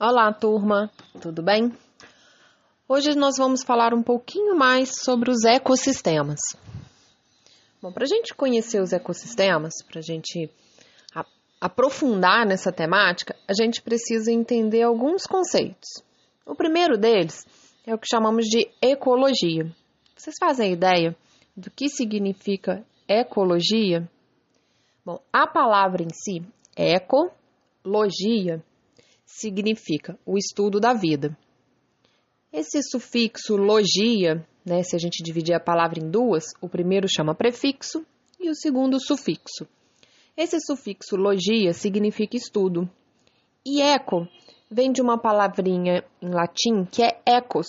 Olá, turma, tudo bem? Hoje nós vamos falar um pouquinho mais sobre os ecossistemas. Bom, para a gente conhecer os ecossistemas, para a gente aprofundar nessa temática, a gente precisa entender alguns conceitos. O primeiro deles é o que chamamos de ecologia. Vocês fazem ideia do que significa ecologia? Bom, a palavra em si, ecologia, significa o estudo da vida. Esse sufixo logia, né, se a gente dividir a palavra em duas, o primeiro chama prefixo e o segundo sufixo. Esse sufixo logia significa estudo. E eco vem de uma palavrinha em latim que é ecos,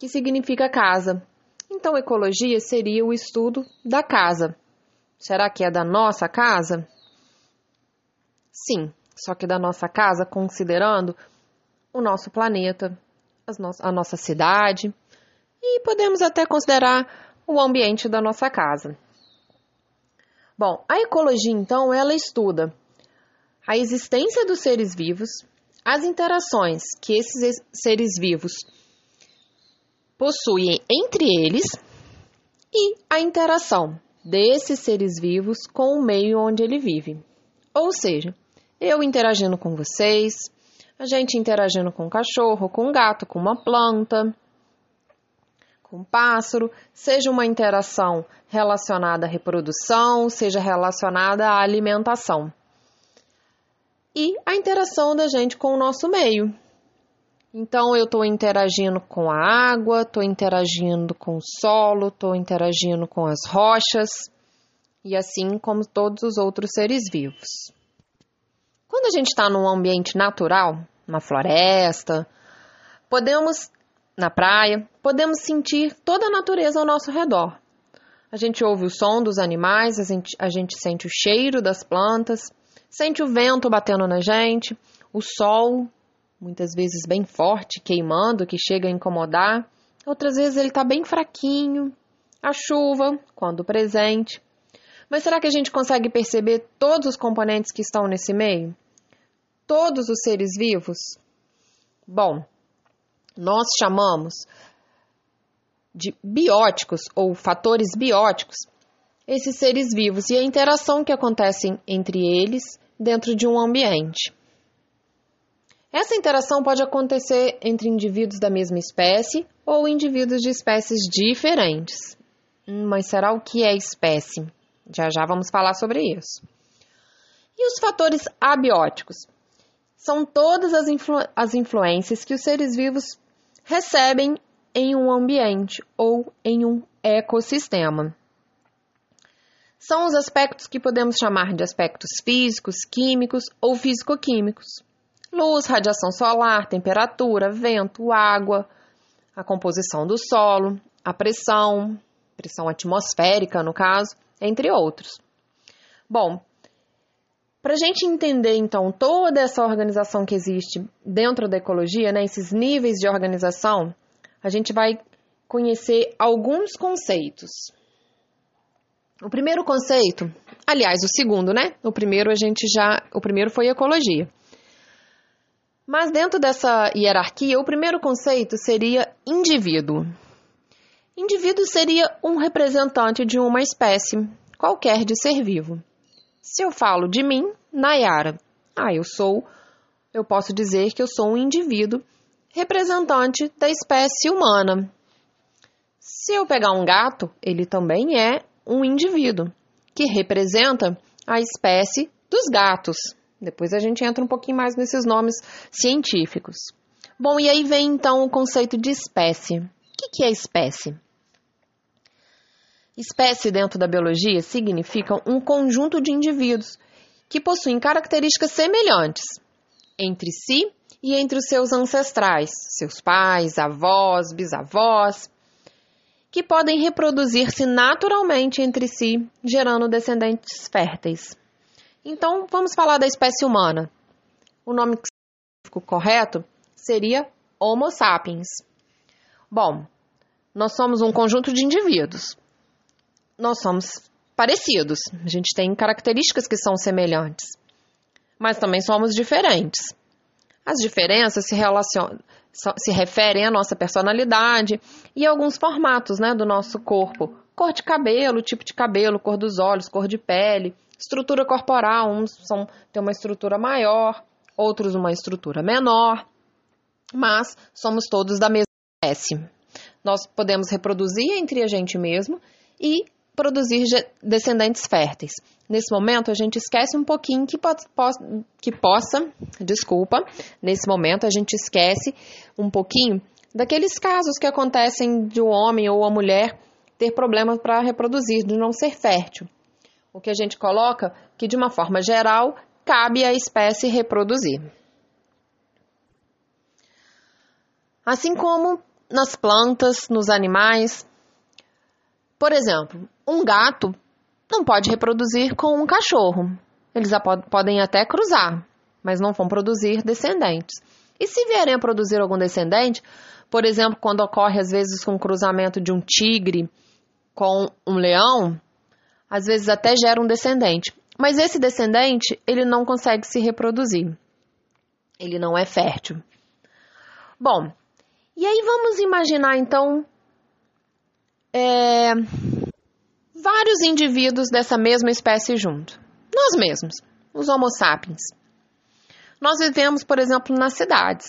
que significa casa. Então, ecologia seria o estudo da casa. Será que é da nossa casa? Sim, só que da nossa casa, considerando o nosso planeta, no a nossa cidade e podemos até considerar o ambiente da nossa casa. Bom, a ecologia então ela estuda a existência dos seres vivos, as interações que esses seres vivos possuem entre eles e a interação desses seres vivos com o meio onde ele vive. Ou seja, eu interagindo com vocês, a gente interagindo com um cachorro, com um gato, com uma planta, com um pássaro, seja uma interação relacionada à reprodução, seja relacionada à alimentação. E a interação da gente com o nosso meio. Então, eu estou interagindo com a água, estou interagindo com o solo, estou interagindo com as rochas, e assim como todos os outros seres vivos. Quando a gente está num ambiente natural, uma floresta, podemos, na praia, podemos sentir toda a natureza ao nosso redor. A gente ouve o som dos animais, a gente, a gente sente o cheiro das plantas, sente o vento batendo na gente, o sol, muitas vezes bem forte, queimando, que chega a incomodar. Outras vezes ele está bem fraquinho, a chuva, quando presente. Mas será que a gente consegue perceber todos os componentes que estão nesse meio? Todos os seres vivos? Bom, nós chamamos de bióticos ou fatores bióticos esses seres vivos e a interação que acontece entre eles dentro de um ambiente. Essa interação pode acontecer entre indivíduos da mesma espécie ou indivíduos de espécies diferentes. Hum, mas será o que é espécie? Já já vamos falar sobre isso. E os fatores abióticos? São todas as, influ as influências que os seres vivos recebem em um ambiente ou em um ecossistema. São os aspectos que podemos chamar de aspectos físicos, químicos ou físico-químicos. Luz, radiação solar, temperatura, vento, água, a composição do solo, a pressão, pressão atmosférica no caso, entre outros. Bom, para a gente entender então toda essa organização que existe dentro da ecologia, né, esses níveis de organização, a gente vai conhecer alguns conceitos. O primeiro conceito, aliás, o segundo, né? O primeiro a gente já, o primeiro foi ecologia. Mas dentro dessa hierarquia, o primeiro conceito seria indivíduo. Indivíduo seria um representante de uma espécie qualquer de ser vivo. Se eu falo de mim, Nayara, ah, eu sou, eu posso dizer que eu sou um indivíduo representante da espécie humana. Se eu pegar um gato, ele também é um indivíduo que representa a espécie dos gatos. Depois a gente entra um pouquinho mais nesses nomes científicos. Bom, e aí vem então o conceito de espécie. O que é espécie? Espécie dentro da biologia significa um conjunto de indivíduos que possuem características semelhantes entre si e entre os seus ancestrais, seus pais, avós, bisavós, que podem reproduzir-se naturalmente entre si, gerando descendentes férteis. Então, vamos falar da espécie humana. O nome correto seria Homo sapiens. Bom, nós somos um conjunto de indivíduos nós somos parecidos, a gente tem características que são semelhantes, mas também somos diferentes. As diferenças se relacionam se referem à nossa personalidade e alguns formatos né, do nosso corpo. Cor de cabelo, tipo de cabelo, cor dos olhos, cor de pele, estrutura corporal, uns são, têm uma estrutura maior, outros uma estrutura menor, mas somos todos da mesma espécie. Nós podemos reproduzir entre a gente mesmo e produzir descendentes férteis. Nesse momento, a gente esquece um pouquinho que, po que possa, desculpa, nesse momento a gente esquece um pouquinho daqueles casos que acontecem de um homem ou uma mulher ter problemas para reproduzir, de não ser fértil. O que a gente coloca que, de uma forma geral, cabe à espécie reproduzir. Assim como nas plantas, nos animais, por exemplo, um gato não pode reproduzir com um cachorro. Eles podem até cruzar, mas não vão produzir descendentes. E se vierem a produzir algum descendente, por exemplo, quando ocorre às vezes com um cruzamento de um tigre com um leão, às vezes até gera um descendente. Mas esse descendente, ele não consegue se reproduzir. Ele não é fértil. Bom, e aí vamos imaginar então é, vários indivíduos dessa mesma espécie junto. Nós mesmos, os Homo sapiens. Nós vivemos, por exemplo, nas cidades.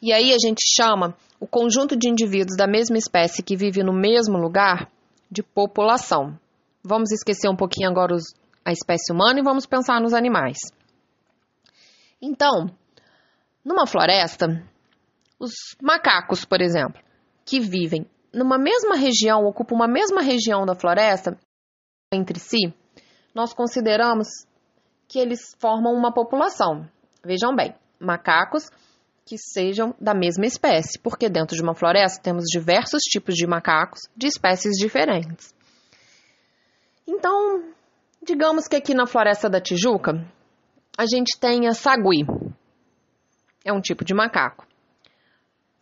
E aí a gente chama o conjunto de indivíduos da mesma espécie que vive no mesmo lugar de população. Vamos esquecer um pouquinho agora os, a espécie humana e vamos pensar nos animais. Então, numa floresta, os macacos, por exemplo, que vivem numa mesma região, ocupam uma mesma região da floresta entre si, nós consideramos que eles formam uma população. Vejam bem, macacos que sejam da mesma espécie, porque dentro de uma floresta temos diversos tipos de macacos de espécies diferentes. Então, digamos que aqui na floresta da Tijuca, a gente tenha sagui. É um tipo de macaco.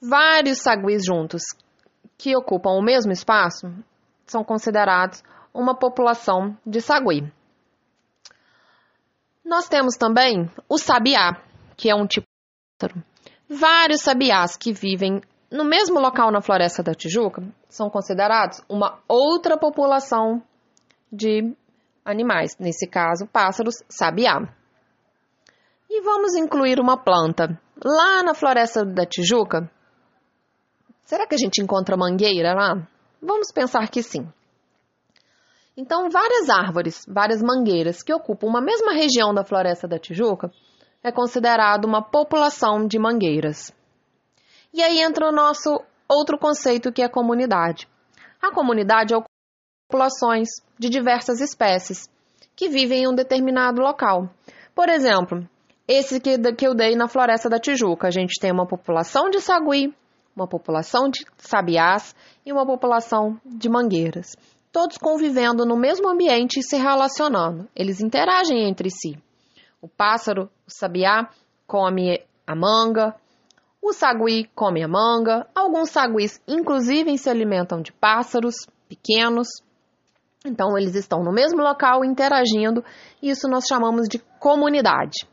Vários saguis juntos, que ocupam o mesmo espaço são considerados uma população de sagui. Nós temos também o sabiá, que é um tipo de pássaro. Vários sabiás que vivem no mesmo local na Floresta da Tijuca são considerados uma outra população de animais, nesse caso, pássaros sabiá. E vamos incluir uma planta. Lá na Floresta da Tijuca, Será que a gente encontra mangueira lá? Vamos pensar que sim. Então, várias árvores, várias mangueiras que ocupam uma mesma região da floresta da Tijuca é considerado uma população de mangueiras. E aí entra o nosso outro conceito que é comunidade. A comunidade é populações de diversas espécies que vivem em um determinado local. Por exemplo, esse que, eu dei na floresta da Tijuca, a gente tem uma população de sagui, uma população de sabiás e uma população de mangueiras. Todos convivendo no mesmo ambiente e se relacionando. Eles interagem entre si. O pássaro, o sabiá, come a manga, o sagui come a manga, alguns saguis, inclusive, se alimentam de pássaros pequenos. Então, eles estão no mesmo local interagindo, e isso nós chamamos de comunidade.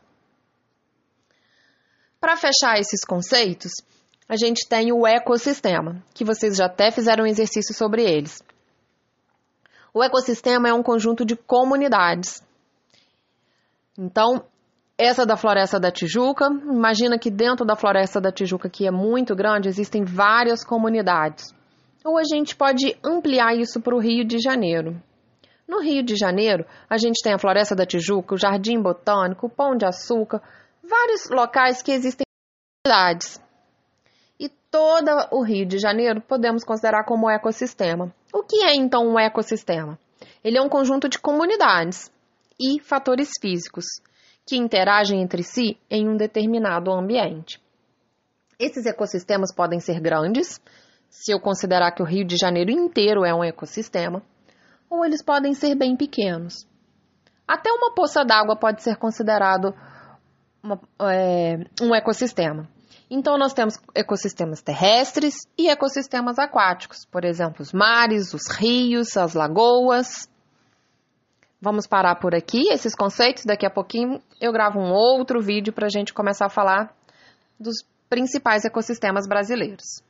Para fechar esses conceitos, a gente tem o ecossistema, que vocês já até fizeram um exercício sobre eles. O ecossistema é um conjunto de comunidades. Então, essa da Floresta da Tijuca, imagina que dentro da Floresta da Tijuca, que é muito grande, existem várias comunidades. Ou a gente pode ampliar isso para o Rio de Janeiro. No Rio de Janeiro, a gente tem a Floresta da Tijuca, o Jardim Botânico, o Pão de Açúcar, vários locais que existem comunidades todo o Rio de Janeiro podemos considerar como ecossistema. O que é então um ecossistema? Ele é um conjunto de comunidades e fatores físicos que interagem entre si em um determinado ambiente. Esses ecossistemas podem ser grandes, se eu considerar que o Rio de Janeiro inteiro é um ecossistema, ou eles podem ser bem pequenos. Até uma poça d'água pode ser considerado uma, é, um ecossistema. Então, nós temos ecossistemas terrestres e ecossistemas aquáticos, por exemplo, os mares, os rios, as lagoas. Vamos parar por aqui esses conceitos. Daqui a pouquinho eu gravo um outro vídeo para a gente começar a falar dos principais ecossistemas brasileiros.